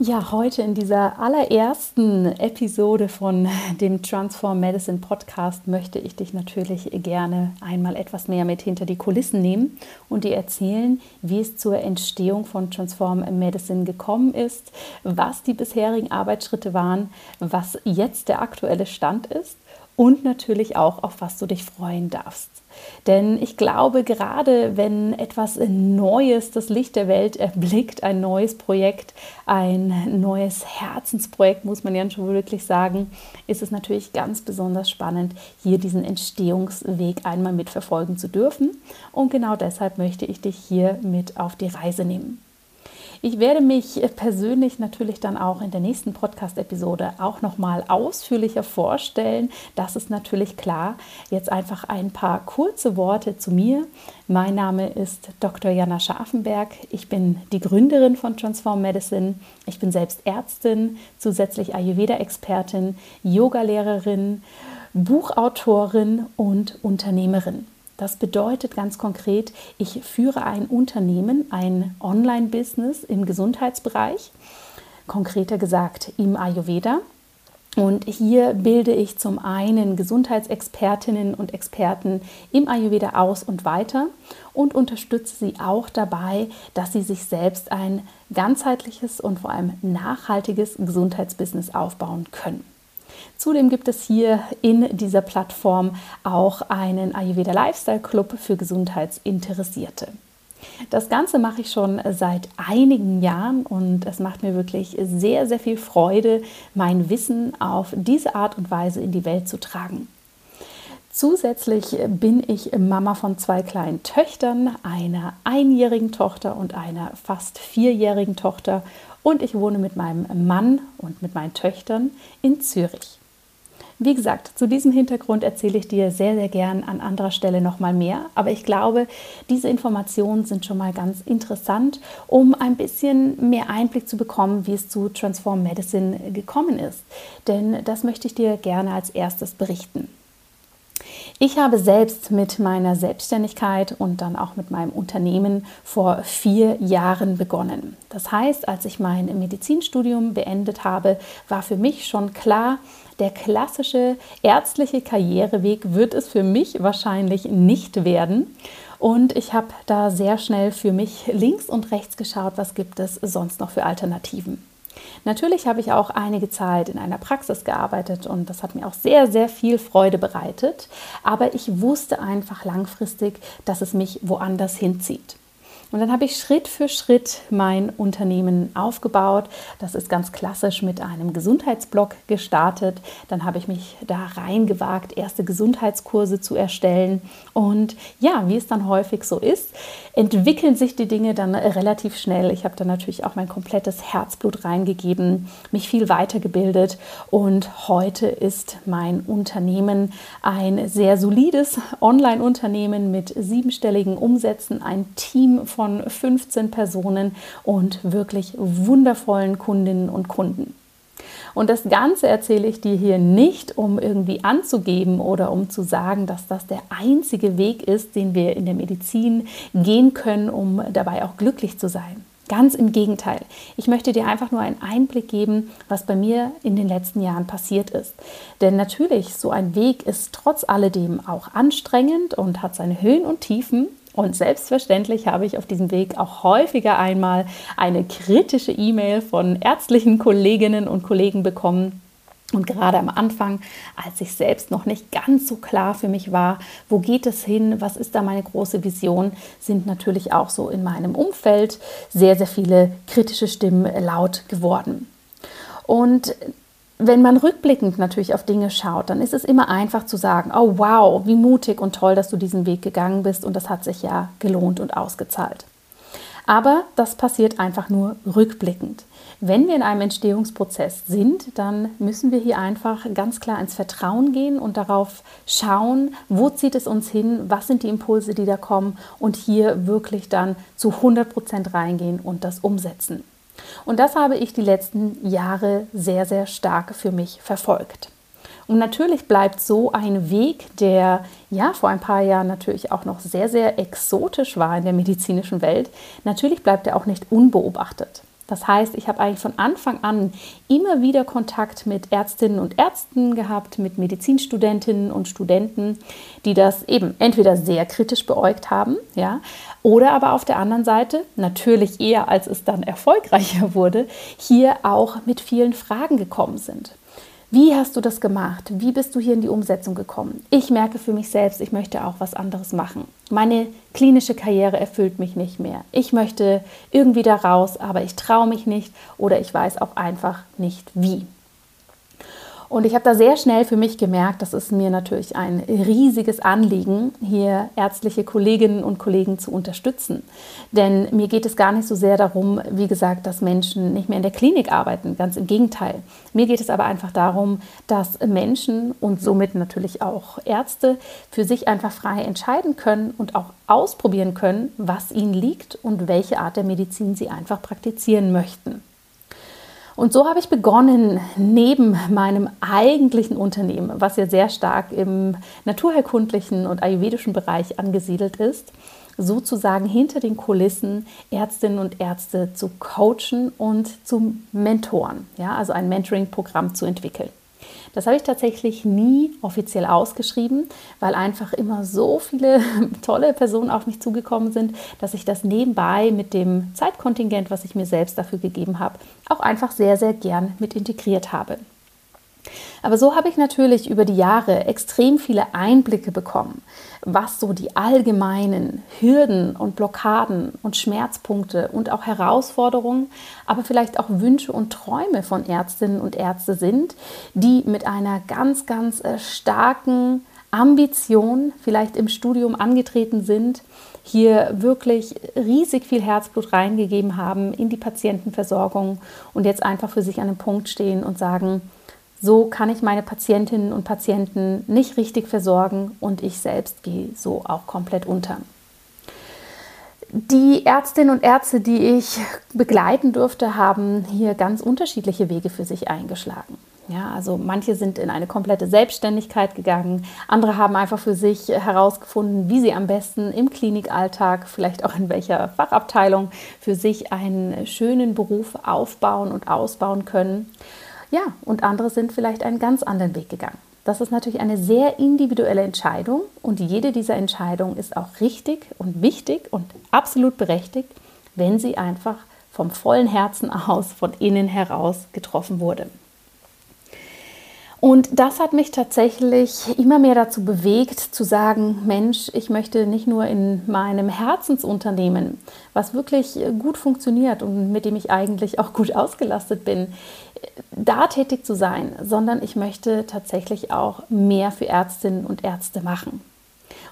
Ja, heute in dieser allerersten Episode von dem Transform Medicine Podcast möchte ich dich natürlich gerne einmal etwas mehr mit hinter die Kulissen nehmen und dir erzählen, wie es zur Entstehung von Transform Medicine gekommen ist, was die bisherigen Arbeitsschritte waren, was jetzt der aktuelle Stand ist und natürlich auch, auf was du dich freuen darfst. Denn ich glaube, gerade wenn etwas Neues das Licht der Welt erblickt, ein neues Projekt, ein neues Herzensprojekt, muss man ja schon wirklich sagen, ist es natürlich ganz besonders spannend, hier diesen Entstehungsweg einmal mitverfolgen zu dürfen. Und genau deshalb möchte ich dich hier mit auf die Reise nehmen. Ich werde mich persönlich natürlich dann auch in der nächsten Podcast-Episode auch nochmal ausführlicher vorstellen. Das ist natürlich klar. Jetzt einfach ein paar kurze Worte zu mir. Mein Name ist Dr. Jana Scharfenberg. Ich bin die Gründerin von Transform Medicine. Ich bin selbst Ärztin, zusätzlich Ayurveda-Expertin, Yogalehrerin, Buchautorin und Unternehmerin. Das bedeutet ganz konkret, ich führe ein Unternehmen, ein Online-Business im Gesundheitsbereich, konkreter gesagt im Ayurveda. Und hier bilde ich zum einen Gesundheitsexpertinnen und Experten im Ayurveda aus und weiter und unterstütze sie auch dabei, dass sie sich selbst ein ganzheitliches und vor allem nachhaltiges Gesundheitsbusiness aufbauen können. Zudem gibt es hier in dieser Plattform auch einen Ayurveda Lifestyle Club für Gesundheitsinteressierte. Das Ganze mache ich schon seit einigen Jahren und es macht mir wirklich sehr, sehr viel Freude, mein Wissen auf diese Art und Weise in die Welt zu tragen. Zusätzlich bin ich Mama von zwei kleinen Töchtern, einer einjährigen Tochter und einer fast vierjährigen Tochter und ich wohne mit meinem Mann und mit meinen Töchtern in Zürich. Wie gesagt, zu diesem Hintergrund erzähle ich dir sehr, sehr gern an anderer Stelle nochmal mehr. Aber ich glaube, diese Informationen sind schon mal ganz interessant, um ein bisschen mehr Einblick zu bekommen, wie es zu Transform Medicine gekommen ist. Denn das möchte ich dir gerne als erstes berichten. Ich habe selbst mit meiner Selbstständigkeit und dann auch mit meinem Unternehmen vor vier Jahren begonnen. Das heißt, als ich mein Medizinstudium beendet habe, war für mich schon klar, der klassische ärztliche Karriereweg wird es für mich wahrscheinlich nicht werden. Und ich habe da sehr schnell für mich links und rechts geschaut, was gibt es sonst noch für Alternativen. Natürlich habe ich auch einige Zeit in einer Praxis gearbeitet und das hat mir auch sehr, sehr viel Freude bereitet. Aber ich wusste einfach langfristig, dass es mich woanders hinzieht. Und dann habe ich Schritt für Schritt mein Unternehmen aufgebaut. Das ist ganz klassisch mit einem Gesundheitsblog gestartet. Dann habe ich mich da reingewagt, erste Gesundheitskurse zu erstellen. Und ja, wie es dann häufig so ist, entwickeln sich die Dinge dann relativ schnell. Ich habe da natürlich auch mein komplettes Herzblut reingegeben, mich viel weitergebildet und heute ist mein Unternehmen ein sehr solides Online-Unternehmen mit siebenstelligen Umsätzen, ein Team von von 15 Personen und wirklich wundervollen Kundinnen und Kunden. Und das Ganze erzähle ich dir hier nicht, um irgendwie anzugeben oder um zu sagen, dass das der einzige Weg ist, den wir in der Medizin gehen können, um dabei auch glücklich zu sein. Ganz im Gegenteil. Ich möchte dir einfach nur einen Einblick geben, was bei mir in den letzten Jahren passiert ist. Denn natürlich, so ein Weg ist trotz alledem auch anstrengend und hat seine Höhen und Tiefen. Und selbstverständlich habe ich auf diesem Weg auch häufiger einmal eine kritische E-Mail von ärztlichen Kolleginnen und Kollegen bekommen, Und gerade am Anfang, als ich selbst noch nicht ganz so klar für mich war, wo geht es hin, was ist da meine große Vision, sind natürlich auch so in meinem Umfeld sehr, sehr viele kritische Stimmen laut geworden. Und wenn man rückblickend natürlich auf Dinge schaut, dann ist es immer einfach zu sagen, oh wow, wie mutig und toll, dass du diesen Weg gegangen bist und das hat sich ja gelohnt und ausgezahlt. Aber das passiert einfach nur rückblickend. Wenn wir in einem Entstehungsprozess sind, dann müssen wir hier einfach ganz klar ins Vertrauen gehen und darauf schauen, wo zieht es uns hin, was sind die Impulse, die da kommen und hier wirklich dann zu 100 Prozent reingehen und das umsetzen. Und das habe ich die letzten Jahre sehr, sehr stark für mich verfolgt. Und natürlich bleibt so ein Weg, der ja vor ein paar Jahren natürlich auch noch sehr, sehr exotisch war in der medizinischen Welt, natürlich bleibt er auch nicht unbeobachtet. Das heißt, ich habe eigentlich von Anfang an immer wieder Kontakt mit Ärztinnen und Ärzten gehabt, mit Medizinstudentinnen und Studenten, die das eben entweder sehr kritisch beäugt haben, ja, oder aber auf der anderen Seite, natürlich eher als es dann erfolgreicher wurde, hier auch mit vielen Fragen gekommen sind. Wie hast du das gemacht? Wie bist du hier in die Umsetzung gekommen? Ich merke für mich selbst, ich möchte auch was anderes machen. Meine klinische Karriere erfüllt mich nicht mehr. Ich möchte irgendwie da raus, aber ich traue mich nicht oder ich weiß auch einfach nicht wie. Und ich habe da sehr schnell für mich gemerkt, das ist mir natürlich ein riesiges Anliegen, hier ärztliche Kolleginnen und Kollegen zu unterstützen. Denn mir geht es gar nicht so sehr darum, wie gesagt, dass Menschen nicht mehr in der Klinik arbeiten, ganz im Gegenteil. Mir geht es aber einfach darum, dass Menschen und somit natürlich auch Ärzte für sich einfach frei entscheiden können und auch ausprobieren können, was ihnen liegt und welche Art der Medizin sie einfach praktizieren möchten. Und so habe ich begonnen, neben meinem eigentlichen Unternehmen, was ja sehr stark im naturherkundlichen und ayurvedischen Bereich angesiedelt ist, sozusagen hinter den Kulissen Ärztinnen und Ärzte zu coachen und zu mentoren, ja, also ein Mentoring-Programm zu entwickeln. Das habe ich tatsächlich nie offiziell ausgeschrieben, weil einfach immer so viele tolle Personen auf mich zugekommen sind, dass ich das nebenbei mit dem Zeitkontingent, was ich mir selbst dafür gegeben habe, auch einfach sehr, sehr gern mit integriert habe. Aber so habe ich natürlich über die Jahre extrem viele Einblicke bekommen, was so die allgemeinen Hürden und Blockaden und Schmerzpunkte und auch Herausforderungen, aber vielleicht auch Wünsche und Träume von Ärztinnen und Ärzte sind, die mit einer ganz, ganz äh, starken Ambition vielleicht im Studium angetreten sind, hier wirklich riesig viel Herzblut reingegeben haben in die Patientenversorgung und jetzt einfach für sich an einem Punkt stehen und sagen, so kann ich meine Patientinnen und Patienten nicht richtig versorgen und ich selbst gehe so auch komplett unter. Die Ärztinnen und Ärzte, die ich begleiten durfte, haben hier ganz unterschiedliche Wege für sich eingeschlagen. Ja, also manche sind in eine komplette Selbstständigkeit gegangen, andere haben einfach für sich herausgefunden, wie sie am besten im Klinikalltag, vielleicht auch in welcher Fachabteilung, für sich einen schönen Beruf aufbauen und ausbauen können. Ja, und andere sind vielleicht einen ganz anderen Weg gegangen. Das ist natürlich eine sehr individuelle Entscheidung und jede dieser Entscheidungen ist auch richtig und wichtig und absolut berechtigt, wenn sie einfach vom vollen Herzen aus, von innen heraus getroffen wurde. Und das hat mich tatsächlich immer mehr dazu bewegt, zu sagen, Mensch, ich möchte nicht nur in meinem Herzensunternehmen, was wirklich gut funktioniert und mit dem ich eigentlich auch gut ausgelastet bin, da tätig zu sein, sondern ich möchte tatsächlich auch mehr für Ärztinnen und Ärzte machen.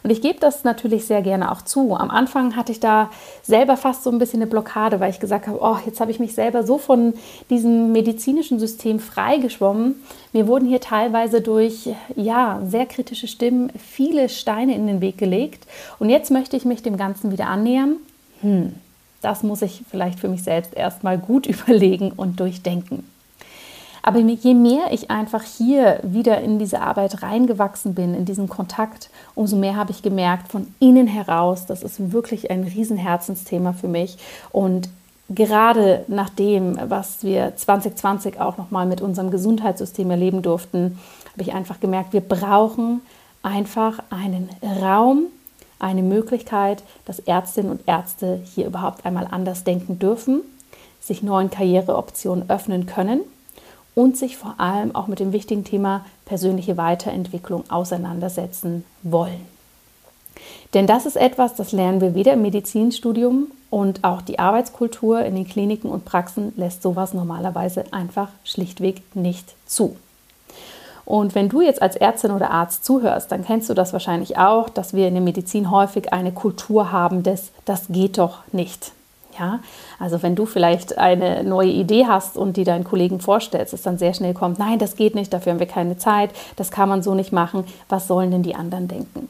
Und ich gebe das natürlich sehr gerne auch zu. Am Anfang hatte ich da selber fast so ein bisschen eine Blockade, weil ich gesagt habe, oh, jetzt habe ich mich selber so von diesem medizinischen System freigeschwommen. Mir wurden hier teilweise durch ja, sehr kritische Stimmen viele Steine in den Weg gelegt. Und jetzt möchte ich mich dem Ganzen wieder annähern. Hm, das muss ich vielleicht für mich selbst erstmal gut überlegen und durchdenken. Aber je mehr ich einfach hier wieder in diese Arbeit reingewachsen bin, in diesen Kontakt, umso mehr habe ich gemerkt, von innen heraus, das ist wirklich ein Riesenherzensthema für mich. Und gerade nach dem, was wir 2020 auch nochmal mit unserem Gesundheitssystem erleben durften, habe ich einfach gemerkt, wir brauchen einfach einen Raum, eine Möglichkeit, dass Ärztinnen und Ärzte hier überhaupt einmal anders denken dürfen, sich neuen Karriereoptionen öffnen können und sich vor allem auch mit dem wichtigen Thema persönliche Weiterentwicklung auseinandersetzen wollen. Denn das ist etwas, das lernen wir weder im Medizinstudium und auch die Arbeitskultur in den Kliniken und Praxen lässt sowas normalerweise einfach schlichtweg nicht zu. Und wenn du jetzt als Ärztin oder Arzt zuhörst, dann kennst du das wahrscheinlich auch, dass wir in der Medizin häufig eine Kultur haben des das geht doch nicht. Ja, also wenn du vielleicht eine neue Idee hast und die deinen Kollegen vorstellst, dass dann sehr schnell kommt, nein, das geht nicht, dafür haben wir keine Zeit, das kann man so nicht machen, was sollen denn die anderen denken?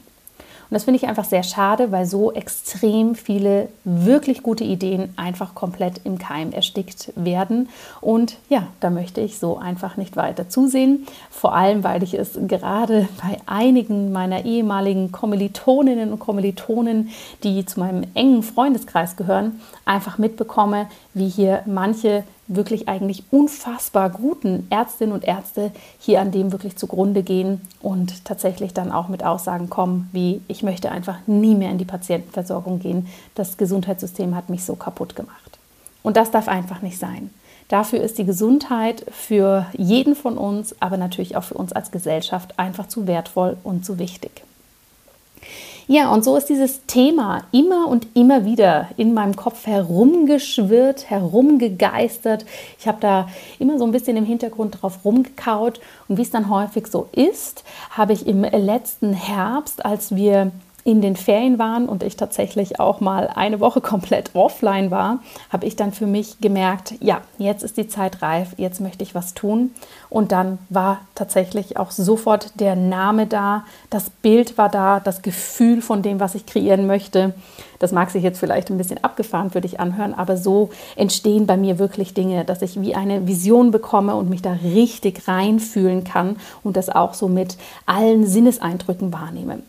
Und das finde ich einfach sehr schade, weil so extrem viele wirklich gute Ideen einfach komplett im Keim erstickt werden. Und ja, da möchte ich so einfach nicht weiter zusehen. Vor allem, weil ich es gerade bei einigen meiner ehemaligen Kommilitoninnen und Kommilitonen, die zu meinem engen Freundeskreis gehören, einfach mitbekomme, wie hier manche wirklich eigentlich unfassbar guten Ärztinnen und Ärzte hier an dem wirklich zugrunde gehen und tatsächlich dann auch mit Aussagen kommen, wie ich möchte einfach nie mehr in die Patientenversorgung gehen. Das Gesundheitssystem hat mich so kaputt gemacht. Und das darf einfach nicht sein. Dafür ist die Gesundheit für jeden von uns, aber natürlich auch für uns als Gesellschaft einfach zu wertvoll und zu wichtig. Ja, und so ist dieses Thema immer und immer wieder in meinem Kopf herumgeschwirrt, herumgegeistert. Ich habe da immer so ein bisschen im Hintergrund drauf rumgekaut. Und wie es dann häufig so ist, habe ich im letzten Herbst, als wir in den Ferien waren und ich tatsächlich auch mal eine Woche komplett offline war, habe ich dann für mich gemerkt, ja, jetzt ist die Zeit reif, jetzt möchte ich was tun. Und dann war tatsächlich auch sofort der Name da, das Bild war da, das Gefühl von dem, was ich kreieren möchte. Das mag sich jetzt vielleicht ein bisschen abgefahren für dich anhören, aber so entstehen bei mir wirklich Dinge, dass ich wie eine Vision bekomme und mich da richtig reinfühlen kann und das auch so mit allen Sinneseindrücken wahrnehme.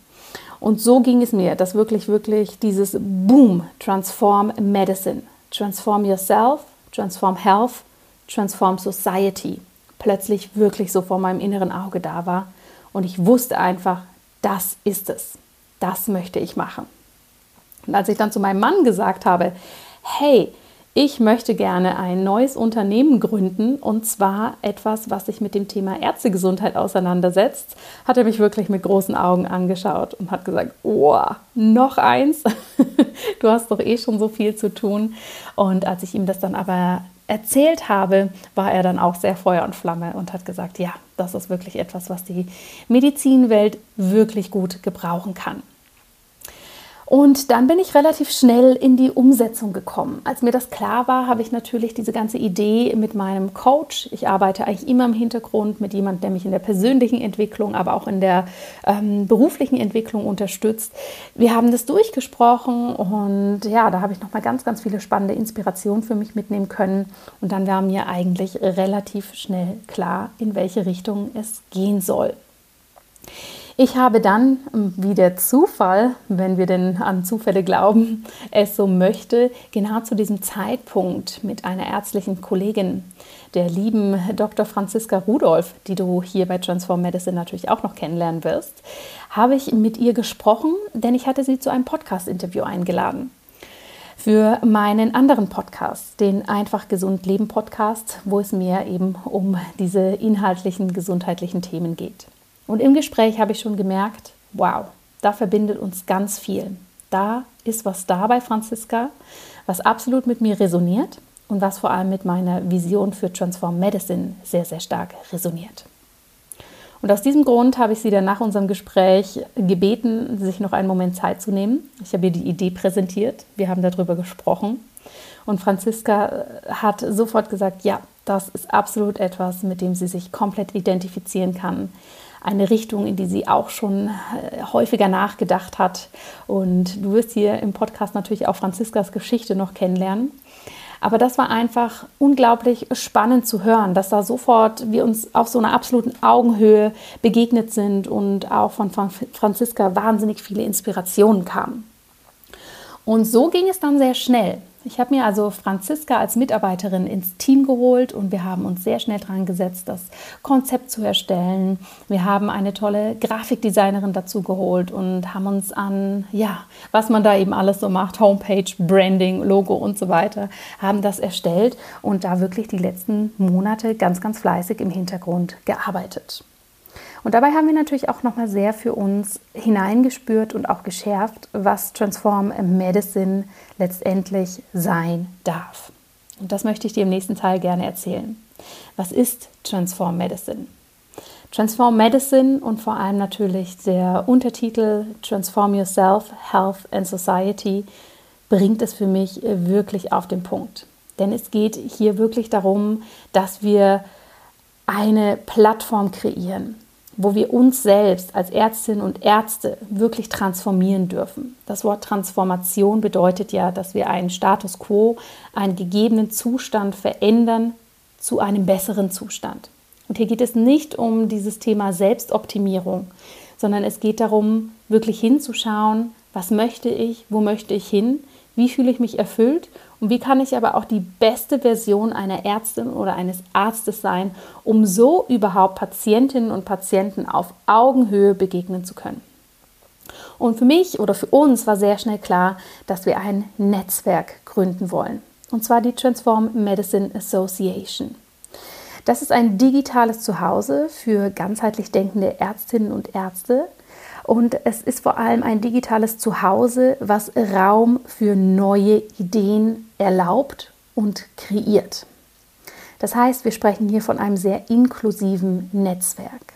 Und so ging es mir, dass wirklich, wirklich dieses Boom, Transform Medicine, Transform Yourself, Transform Health, Transform Society, plötzlich wirklich so vor meinem inneren Auge da war. Und ich wusste einfach, das ist es. Das möchte ich machen. Und als ich dann zu meinem Mann gesagt habe, hey, ich möchte gerne ein neues Unternehmen gründen und zwar etwas, was sich mit dem Thema Ärztegesundheit auseinandersetzt, hat er mich wirklich mit großen Augen angeschaut und hat gesagt, oh, noch eins, du hast doch eh schon so viel zu tun. Und als ich ihm das dann aber erzählt habe, war er dann auch sehr Feuer und Flamme und hat gesagt, ja, das ist wirklich etwas, was die Medizinwelt wirklich gut gebrauchen kann. Und dann bin ich relativ schnell in die Umsetzung gekommen. Als mir das klar war, habe ich natürlich diese ganze Idee mit meinem Coach. Ich arbeite eigentlich immer im Hintergrund mit jemandem, der mich in der persönlichen Entwicklung, aber auch in der ähm, beruflichen Entwicklung unterstützt. Wir haben das durchgesprochen und ja, da habe ich nochmal ganz, ganz viele spannende Inspirationen für mich mitnehmen können. Und dann war mir eigentlich relativ schnell klar, in welche Richtung es gehen soll. Ich habe dann, ähm, wie der Zufall, wenn wir denn an Zufälle glauben, es so möchte, genau zu diesem Zeitpunkt mit einer ärztlichen Kollegin, der lieben Dr. Franziska Rudolph, die du hier bei Transform Medicine natürlich auch noch kennenlernen wirst, habe ich mit ihr gesprochen, denn ich hatte sie zu einem Podcast-Interview eingeladen für meinen anderen Podcast, den Einfach Gesund Leben Podcast, wo es mir eben um diese inhaltlichen gesundheitlichen Themen geht. Und im Gespräch habe ich schon gemerkt, wow, da verbindet uns ganz viel. Da ist was da bei Franziska, was absolut mit mir resoniert und was vor allem mit meiner Vision für Transform Medicine sehr, sehr stark resoniert. Und aus diesem Grund habe ich sie dann nach unserem Gespräch gebeten, sich noch einen Moment Zeit zu nehmen. Ich habe ihr die Idee präsentiert, wir haben darüber gesprochen und Franziska hat sofort gesagt, ja, das ist absolut etwas, mit dem sie sich komplett identifizieren kann eine Richtung, in die sie auch schon äh, häufiger nachgedacht hat. Und du wirst hier im Podcast natürlich auch Franziskas Geschichte noch kennenlernen. Aber das war einfach unglaublich spannend zu hören, dass da sofort wir uns auf so einer absoluten Augenhöhe begegnet sind und auch von Franziska wahnsinnig viele Inspirationen kamen. Und so ging es dann sehr schnell. Ich habe mir also Franziska als Mitarbeiterin ins Team geholt und wir haben uns sehr schnell dran gesetzt, das Konzept zu erstellen. Wir haben eine tolle Grafikdesignerin dazu geholt und haben uns an, ja, was man da eben alles so macht, Homepage, Branding, Logo und so weiter, haben das erstellt und da wirklich die letzten Monate ganz, ganz fleißig im Hintergrund gearbeitet. Und dabei haben wir natürlich auch nochmal sehr für uns hineingespürt und auch geschärft, was Transform Medicine letztendlich sein darf. Und das möchte ich dir im nächsten Teil gerne erzählen. Was ist Transform Medicine? Transform Medicine und vor allem natürlich der Untertitel Transform Yourself, Health and Society bringt es für mich wirklich auf den Punkt. Denn es geht hier wirklich darum, dass wir eine Plattform kreieren, wo wir uns selbst als Ärztinnen und Ärzte wirklich transformieren dürfen. Das Wort Transformation bedeutet ja, dass wir einen Status quo, einen gegebenen Zustand verändern zu einem besseren Zustand. Und hier geht es nicht um dieses Thema Selbstoptimierung, sondern es geht darum, wirklich hinzuschauen, was möchte ich, wo möchte ich hin, wie fühle ich mich erfüllt und wie kann ich aber auch die beste Version einer Ärztin oder eines Arztes sein, um so überhaupt Patientinnen und Patienten auf Augenhöhe begegnen zu können. Und für mich oder für uns war sehr schnell klar, dass wir ein Netzwerk gründen wollen. Und zwar die Transform Medicine Association. Das ist ein digitales Zuhause für ganzheitlich denkende Ärztinnen und Ärzte, und es ist vor allem ein digitales Zuhause, was Raum für neue Ideen erlaubt und kreiert. Das heißt, wir sprechen hier von einem sehr inklusiven Netzwerk.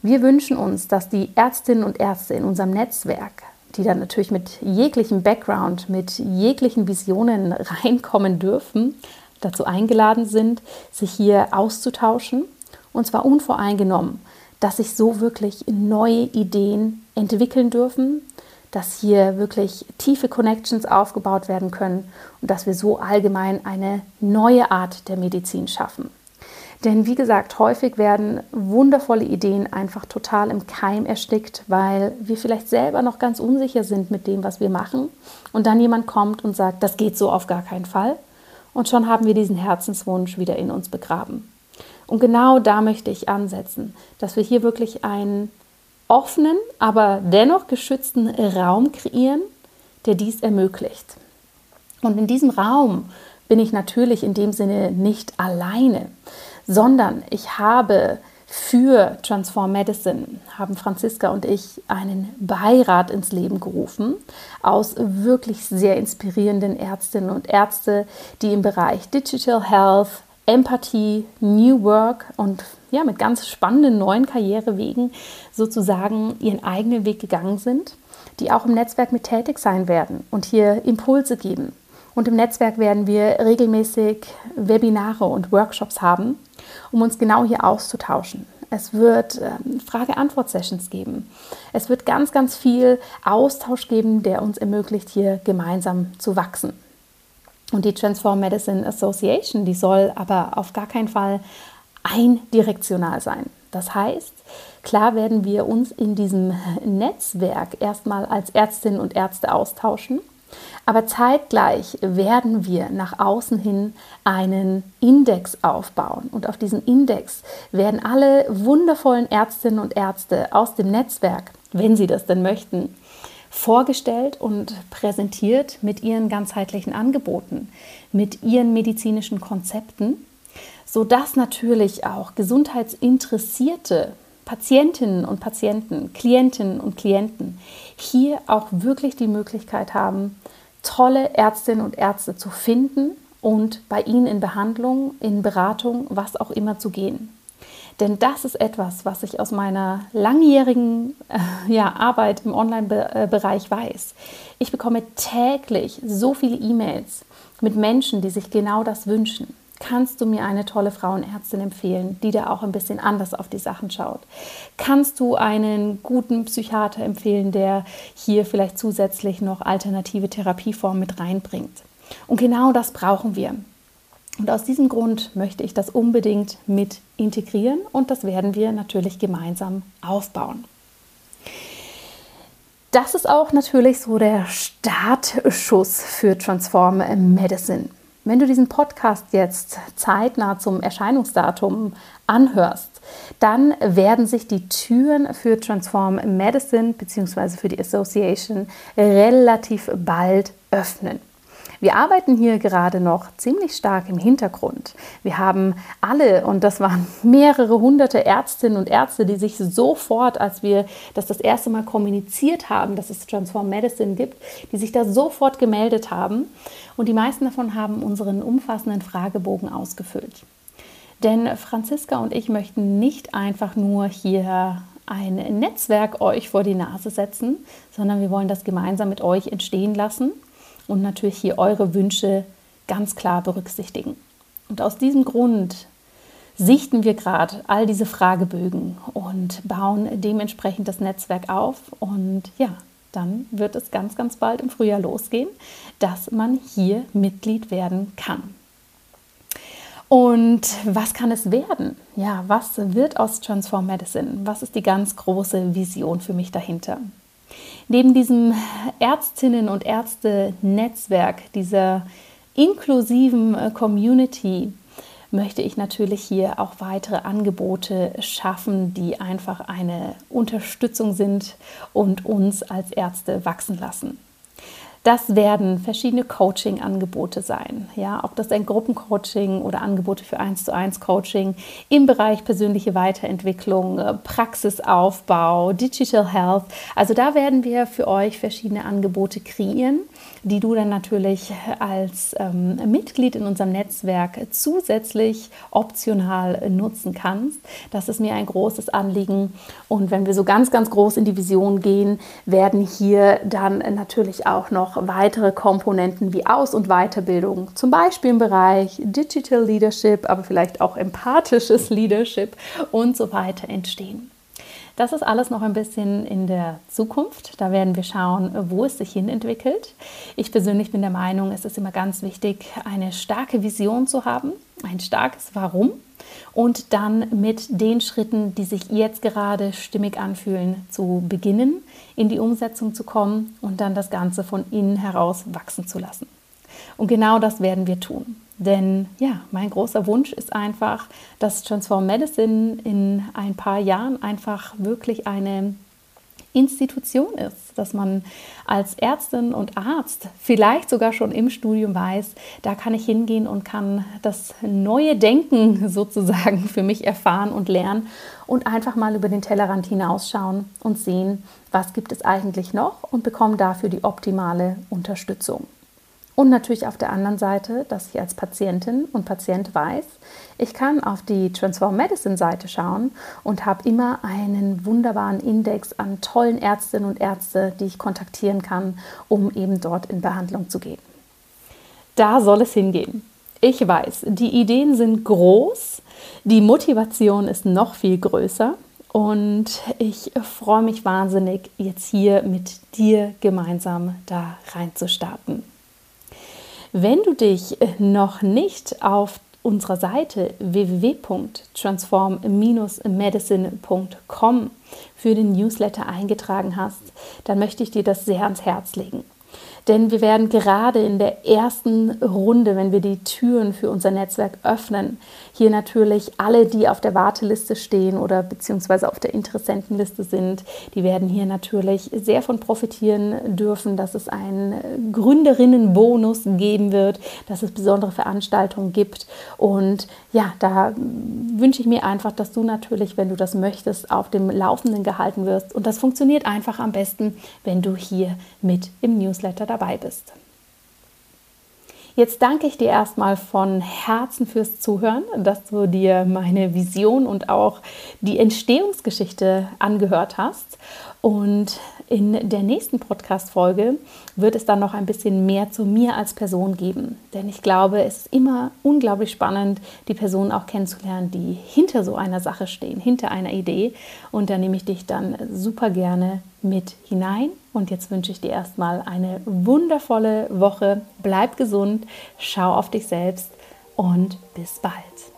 Wir wünschen uns, dass die Ärztinnen und Ärzte in unserem Netzwerk, die dann natürlich mit jeglichem Background, mit jeglichen Visionen reinkommen dürfen, dazu eingeladen sind, sich hier auszutauschen und zwar unvoreingenommen dass sich so wirklich neue Ideen entwickeln dürfen, dass hier wirklich tiefe Connections aufgebaut werden können und dass wir so allgemein eine neue Art der Medizin schaffen. Denn wie gesagt, häufig werden wundervolle Ideen einfach total im Keim erstickt, weil wir vielleicht selber noch ganz unsicher sind mit dem, was wir machen. Und dann jemand kommt und sagt, das geht so auf gar keinen Fall. Und schon haben wir diesen Herzenswunsch wieder in uns begraben. Und genau da möchte ich ansetzen, dass wir hier wirklich einen offenen, aber dennoch geschützten Raum kreieren, der dies ermöglicht. Und in diesem Raum bin ich natürlich in dem Sinne nicht alleine, sondern ich habe für Transform Medicine haben Franziska und ich einen Beirat ins Leben gerufen aus wirklich sehr inspirierenden Ärztinnen und Ärzte, die im Bereich Digital Health, Empathie, New Work und ja, mit ganz spannenden neuen Karrierewegen sozusagen ihren eigenen Weg gegangen sind, die auch im Netzwerk mit tätig sein werden und hier Impulse geben. Und im Netzwerk werden wir regelmäßig Webinare und Workshops haben, um uns genau hier auszutauschen. Es wird ähm, Frage-Antwort-Sessions geben. Es wird ganz, ganz viel Austausch geben, der uns ermöglicht, hier gemeinsam zu wachsen. Und die Transform Medicine Association, die soll aber auf gar keinen Fall eindirektional sein. Das heißt, klar werden wir uns in diesem Netzwerk erstmal als Ärztinnen und Ärzte austauschen, aber zeitgleich werden wir nach außen hin einen Index aufbauen. Und auf diesem Index werden alle wundervollen Ärztinnen und Ärzte aus dem Netzwerk, wenn sie das denn möchten, vorgestellt und präsentiert mit ihren ganzheitlichen Angeboten, mit ihren medizinischen Konzepten, sodass natürlich auch gesundheitsinteressierte Patientinnen und Patienten, Klientinnen und Klienten hier auch wirklich die Möglichkeit haben, tolle Ärztinnen und Ärzte zu finden und bei ihnen in Behandlung, in Beratung, was auch immer zu gehen. Denn das ist etwas, was ich aus meiner langjährigen äh, ja, Arbeit im Online-Bereich weiß. Ich bekomme täglich so viele E-Mails mit Menschen, die sich genau das wünschen. Kannst du mir eine tolle Frauenärztin empfehlen, die da auch ein bisschen anders auf die Sachen schaut? Kannst du einen guten Psychiater empfehlen, der hier vielleicht zusätzlich noch alternative Therapieformen mit reinbringt? Und genau das brauchen wir. Und aus diesem Grund möchte ich das unbedingt mit integrieren und das werden wir natürlich gemeinsam aufbauen. Das ist auch natürlich so der Startschuss für Transform Medicine. Wenn du diesen Podcast jetzt zeitnah zum Erscheinungsdatum anhörst, dann werden sich die Türen für Transform Medicine bzw. für die Association relativ bald öffnen. Wir arbeiten hier gerade noch ziemlich stark im Hintergrund. Wir haben alle, und das waren mehrere hunderte Ärztinnen und Ärzte, die sich sofort, als wir das das erste Mal kommuniziert haben, dass es Transform Medicine gibt, die sich da sofort gemeldet haben. Und die meisten davon haben unseren umfassenden Fragebogen ausgefüllt. Denn Franziska und ich möchten nicht einfach nur hier ein Netzwerk euch vor die Nase setzen, sondern wir wollen das gemeinsam mit euch entstehen lassen und natürlich hier eure Wünsche ganz klar berücksichtigen. Und aus diesem Grund sichten wir gerade all diese Fragebögen und bauen dementsprechend das Netzwerk auf. Und ja, dann wird es ganz, ganz bald im Frühjahr losgehen, dass man hier Mitglied werden kann. Und was kann es werden? Ja, was wird aus Transform Medicine? Was ist die ganz große Vision für mich dahinter? Neben diesem Ärztinnen- und Ärzte-Netzwerk, dieser inklusiven äh, Community, möchte ich natürlich hier auch weitere Angebote schaffen, die einfach eine Unterstützung sind und uns als Ärzte wachsen lassen. Das werden verschiedene Coaching-Angebote sein. Ja, ob das ein Gruppencoaching oder Angebote für 1 zu 1 Coaching im Bereich persönliche Weiterentwicklung, äh, Praxisaufbau, Digital Health. Also da werden wir für euch verschiedene Angebote kreieren, die du dann natürlich als ähm, Mitglied in unserem Netzwerk zusätzlich optional nutzen kannst. Das ist mir ein großes Anliegen. Und wenn wir so ganz, ganz groß in die Vision gehen, werden hier dann natürlich auch noch noch weitere Komponenten wie Aus- und Weiterbildung, zum Beispiel im Bereich Digital Leadership, aber vielleicht auch empathisches Leadership und so weiter entstehen. Das ist alles noch ein bisschen in der Zukunft. Da werden wir schauen, wo es sich hin entwickelt. Ich persönlich bin der Meinung, es ist immer ganz wichtig, eine starke Vision zu haben, ein starkes Warum und dann mit den Schritten, die sich jetzt gerade stimmig anfühlen, zu beginnen, in die Umsetzung zu kommen und dann das Ganze von innen heraus wachsen zu lassen. Und genau das werden wir tun. Denn ja, mein großer Wunsch ist einfach, dass Transform Medicine in ein paar Jahren einfach wirklich eine Institution ist, dass man als Ärztin und Arzt vielleicht sogar schon im Studium weiß, da kann ich hingehen und kann das neue Denken sozusagen für mich erfahren und lernen und einfach mal über den Tellerrand hinausschauen und sehen, was gibt es eigentlich noch und bekomme dafür die optimale Unterstützung. Und natürlich auf der anderen Seite, dass ich als Patientin und Patient weiß, ich kann auf die Transform Medicine Seite schauen und habe immer einen wunderbaren Index an tollen Ärztinnen und Ärzte, die ich kontaktieren kann, um eben dort in Behandlung zu gehen. Da soll es hingehen. Ich weiß, die Ideen sind groß, die Motivation ist noch viel größer und ich freue mich wahnsinnig, jetzt hier mit dir gemeinsam da reinzustarten. Wenn du dich noch nicht auf unserer Seite www.transform-medicine.com für den Newsletter eingetragen hast, dann möchte ich dir das sehr ans Herz legen. Denn wir werden gerade in der ersten Runde, wenn wir die Türen für unser Netzwerk öffnen, hier natürlich alle, die auf der Warteliste stehen oder beziehungsweise auf der Interessentenliste sind, die werden hier natürlich sehr von profitieren dürfen, dass es einen Gründerinnenbonus geben wird, dass es besondere Veranstaltungen gibt. Und ja, da wünsche ich mir einfach, dass du natürlich, wenn du das möchtest, auf dem Laufenden gehalten wirst. Und das funktioniert einfach am besten, wenn du hier mit im Newsletter dabei bist. Jetzt danke ich dir erstmal von Herzen fürs Zuhören, dass du dir meine Vision und auch die Entstehungsgeschichte angehört hast. Und in der nächsten Podcast-Folge wird es dann noch ein bisschen mehr zu mir als Person geben. Denn ich glaube, es ist immer unglaublich spannend, die Personen auch kennenzulernen, die hinter so einer Sache stehen, hinter einer Idee. Und da nehme ich dich dann super gerne mit hinein. Und jetzt wünsche ich dir erstmal eine wundervolle Woche. Bleib gesund, schau auf dich selbst und bis bald.